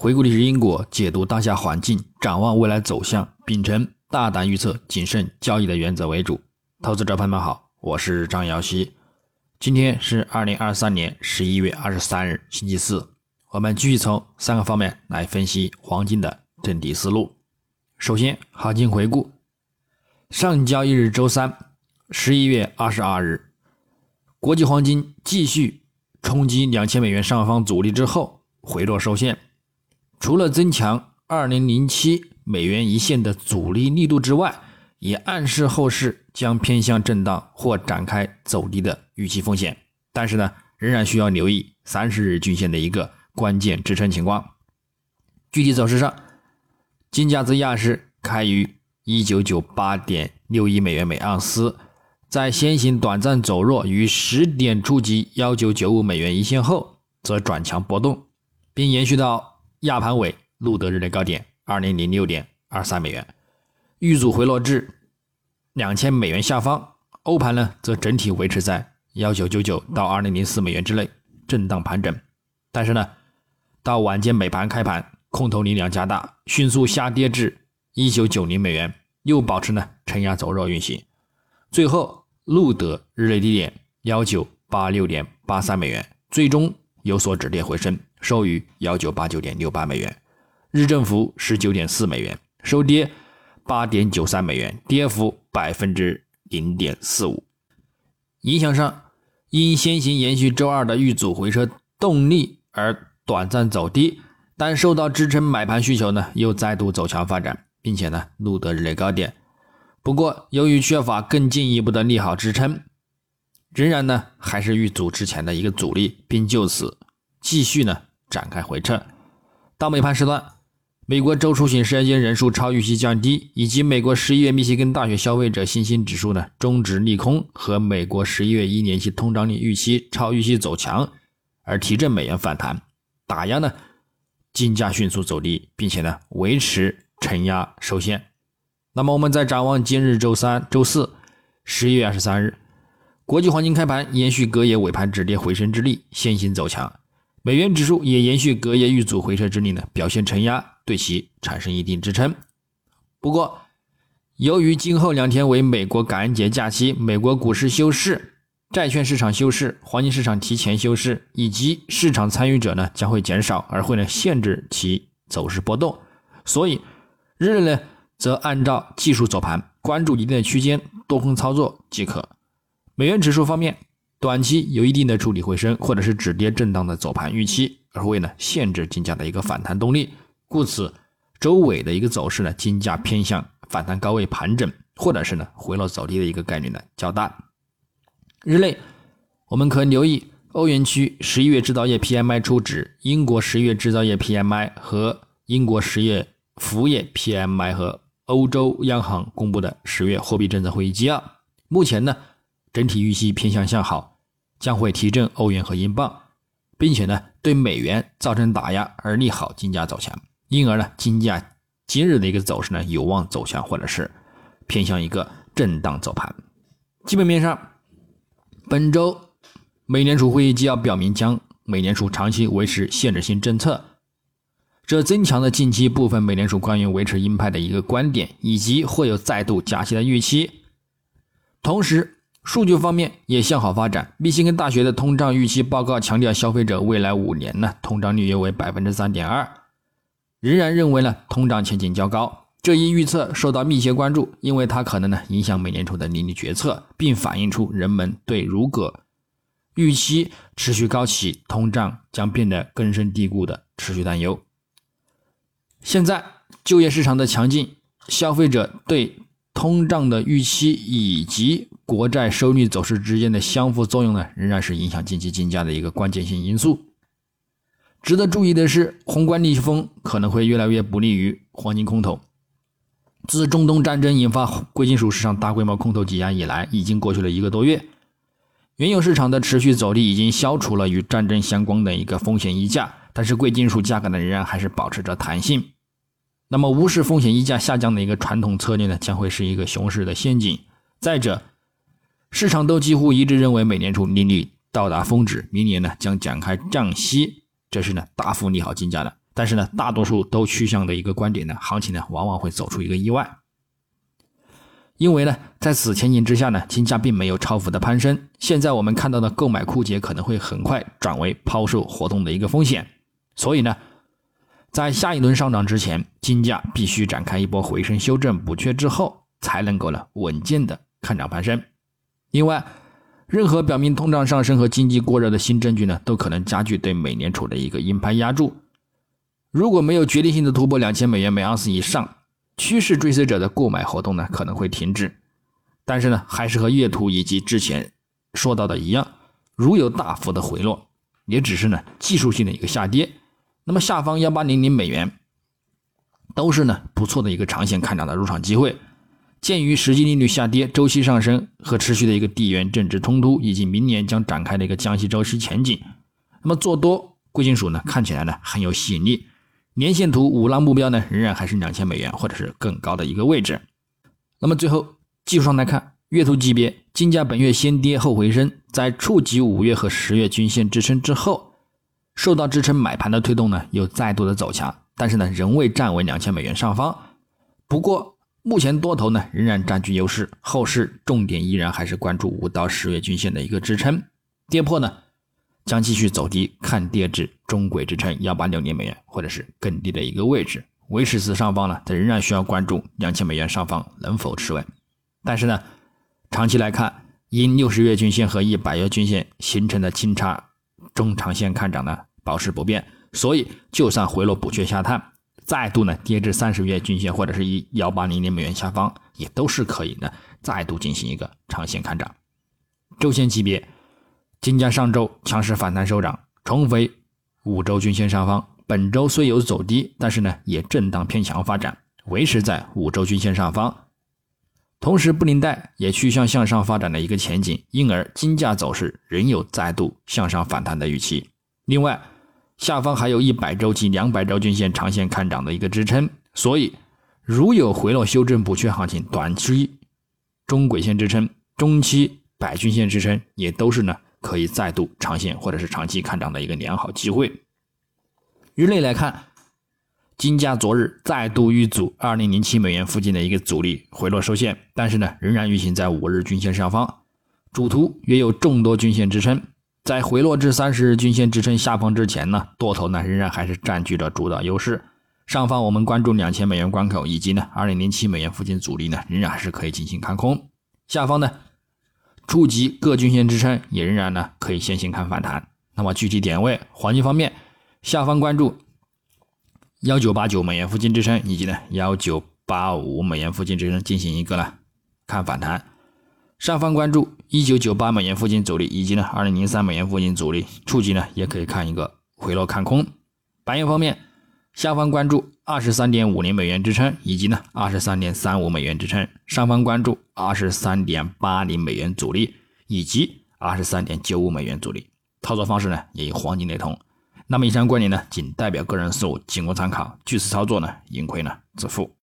回顾历史因果，解读当下环境，展望未来走向，秉承大胆预测、谨慎交易的原则为主。投资者朋友们好，我是张瑶希。今天是二零二三年十一月二十三日，星期四。我们继续从三个方面来分析黄金的整体思路。首先，行情回顾：上交易日周三，十一月二十二日，国际黄金继续冲击两千美元上方阻力之后回落受限。除了增强二零零七美元一线的阻力力度之外，也暗示后市将偏向震荡或展开走低的预期风险。但是呢，仍然需要留意三十日均线的一个关键支撑情况。具体走势上，金价自亚市开于一九九八点六一美元每盎司，在先行短暂走弱于十点触及幺九九五美元一线后，则转强波动，并延续到。亚盘尾录得日内高点二零零六点二三美元，遇阻回落至两千美元下方。欧盘呢，则整体维持在幺九九九到二零零四美元之内震荡盘整。但是呢，到晚间美盘开盘，空头力量加大，迅速下跌至一九九零美元，又保持呢承压走弱运行，最后录得日内低点幺九八六点八三美元，最终有所止跌回升。收于幺九八九点六八美元，日振幅十九点四美元，收跌八点九三美元，跌幅百分之零点四五。影响上，因先行延续周二的遇阻回撤动力而短暂走低，但受到支撑买盘需求呢，又再度走强发展，并且呢录得日内高点。不过，由于缺乏更进一步的利好支撑，仍然呢还是遇阻之前的一个阻力，并就此继续呢。展开回撤，到美盘时段，美国周出行时间人数超预期降低，以及美国十一月密歇根大学消费者信心指数呢终止利空和美国十一月一年期通胀率预期超预期走强，而提振美元反弹，打压呢金价迅速走低，并且呢维持承压受限。那么我们再展望今日周三、周四，十一月二十三日，国际黄金开盘延续隔夜尾盘止跌回升之力，先行走强。美元指数也延续隔夜遇阻回撤之力呢，表现承压，对其产生一定支撑。不过，由于今后两天为美国感恩节假期，美国股市休市，债券市场休市，黄金市场提前休市，以及市场参与者呢将会减少，而会呢限制其走势波动。所以，日内呢则按照技术走盘，关注一定的区间多空操作即可。美元指数方面。短期有一定的触底回升，或者是止跌震荡的走盘预期，而会呢限制金价的一个反弹动力。故此，周尾的一个走势呢，金价偏向反弹高位盘整，或者是呢回落走低的一个概率呢较大。日内，我们可留意欧元区十一月制造业 PMI 初值、英国十一月制造业 PMI 和英国十月服务业 PMI 和欧洲央行公布的十月货币政策会议纪要。目前呢。整体预期偏向向好，将会提振欧元和英镑，并且呢对美元造成打压而利好金价走强，因而呢金价今日的一个走势呢有望走强或者是偏向一个震荡走盘。基本面上，本周美联储会议纪要表明将美联储长期维持限制性政策，这增强了近期部分美联储官员维持鹰派的一个观点，以及会有再度加息的预期，同时。数据方面也向好发展。密歇根大学的通胀预期报告强调，消费者未来五年呢通胀率约为百分之三点二，仍然认为呢通胀前景较高。这一预测受到密切关注，因为它可能呢影响美联储的利率决策，并反映出人们对如果预期持续高企，通胀将变得根深蒂固的持续担忧。现在就业市场的强劲，消费者对通胀的预期以及国债收益率走势之间的相互作用呢，仍然是影响近期金价的一个关键性因素。值得注意的是，宏观逆风可能会越来越不利于黄金空头。自中东战争引发贵金属市场大规模空头挤压以来，已经过去了一个多月，原油市场的持续走低已经消除了与战争相关的一个风险溢价，但是贵金属价格呢，仍然还是保持着弹性。那么，无视风险溢价下降的一个传统策略呢，将会是一个熊市的陷阱。再者，市场都几乎一致认为美联储利率到达峰值，明年呢将展开降息，这是呢大幅利好金价的。但是呢，大多数都趋向的一个观点呢，行情呢往往会走出一个意外。因为呢，在此前景之下呢，金价并没有超幅的攀升。现在我们看到的购买枯竭可能会很快转为抛售活动的一个风险，所以呢，在下一轮上涨之前，金价必须展开一波回升修正补缺之后，才能够呢稳健的看涨攀升。另外，任何表明通胀上升和经济过热的新证据呢，都可能加剧对美联储的一个鹰派压注。如果没有决定性的突破两千美元每盎司以上。趋势追随者的购买活动呢可能会停止，但是呢还是和月图以及之前说到的一样，如有大幅的回落，也只是呢技术性的一个下跌，那么下方幺八零零美元都是呢不错的一个长线看涨的入场机会。鉴于实际利率下跌、周期上升和持续的一个地缘政治冲突，以及明年将展开的一个降息周期前景，那么做多贵金属呢看起来呢很有吸引力。年线图五浪目标呢，仍然还是两千美元或者是更高的一个位置。那么最后技术上来看，月图级别金价本月先跌后回升，在触及五月和十月均线支撑之后，受到支撑买盘的推动呢，又再度的走强，但是呢，仍未站稳两千美元上方。不过目前多头呢仍然占据优势，后市重点依然还是关注五到十月均线的一个支撑，跌破呢。将继续走低，看跌至中轨支撑幺八六零美元，或者是更低的一个位置。维持此上方呢，它仍然需要关注两千美元上方能否持稳。但是呢，长期来看，因六十月均线和一百月均线形成的金叉，中长线看涨呢保持不变。所以，就算回落补缺下探，再度呢跌至三十月均线或者是一幺八零零美元下方，也都是可以呢再度进行一个长线看涨。周线级别。金价上周强势反弹收涨，重回五周均线上方。本周虽有走低，但是呢也震荡偏强发展，维持在五周均线上方。同时，布林带也趋向向上发展的一个前景，因而金价走势仍有再度向上反弹的预期。另外，下方还有一百周及两百周均线长线看涨的一个支撑，所以如有回落修正补缺行情，短期中轨线支撑、中期百均线支撑也都是呢。可以再度长线或者是长期看涨的一个良好机会。日内来看，金价昨日再度遇阻二零零七美元附近的一个阻力回落收线，但是呢，仍然运行在五日均线上方。主图约有众多均线支撑，在回落至三十日均线支撑下方之前呢，多头呢仍然还是占据着主导优势。上方我们关注两千美元关口以及呢二零零七美元附近阻力呢，仍然是可以进行看空。下方呢？触及各均线支撑，也仍然呢可以先行看反弹。那么具体点位，黄金方面，下方关注幺九八九美元附近支撑，以及呢幺九八五美元附近支撑进行一个呢看反弹。上方关注一九九八美元附近阻力，以及呢二零零三美元附近阻力，触及呢也可以看一个回落看空。白银方面。下方关注二十三点五零美元支撑，以及呢二十三点三五美元支撑；上方关注二十三点八零美元阻力，以及二十三点九五美元阻力。操作方式呢也与黄金雷同。那么以上观点呢仅代表个人思路，仅供参考。据此操作呢盈亏呢自负。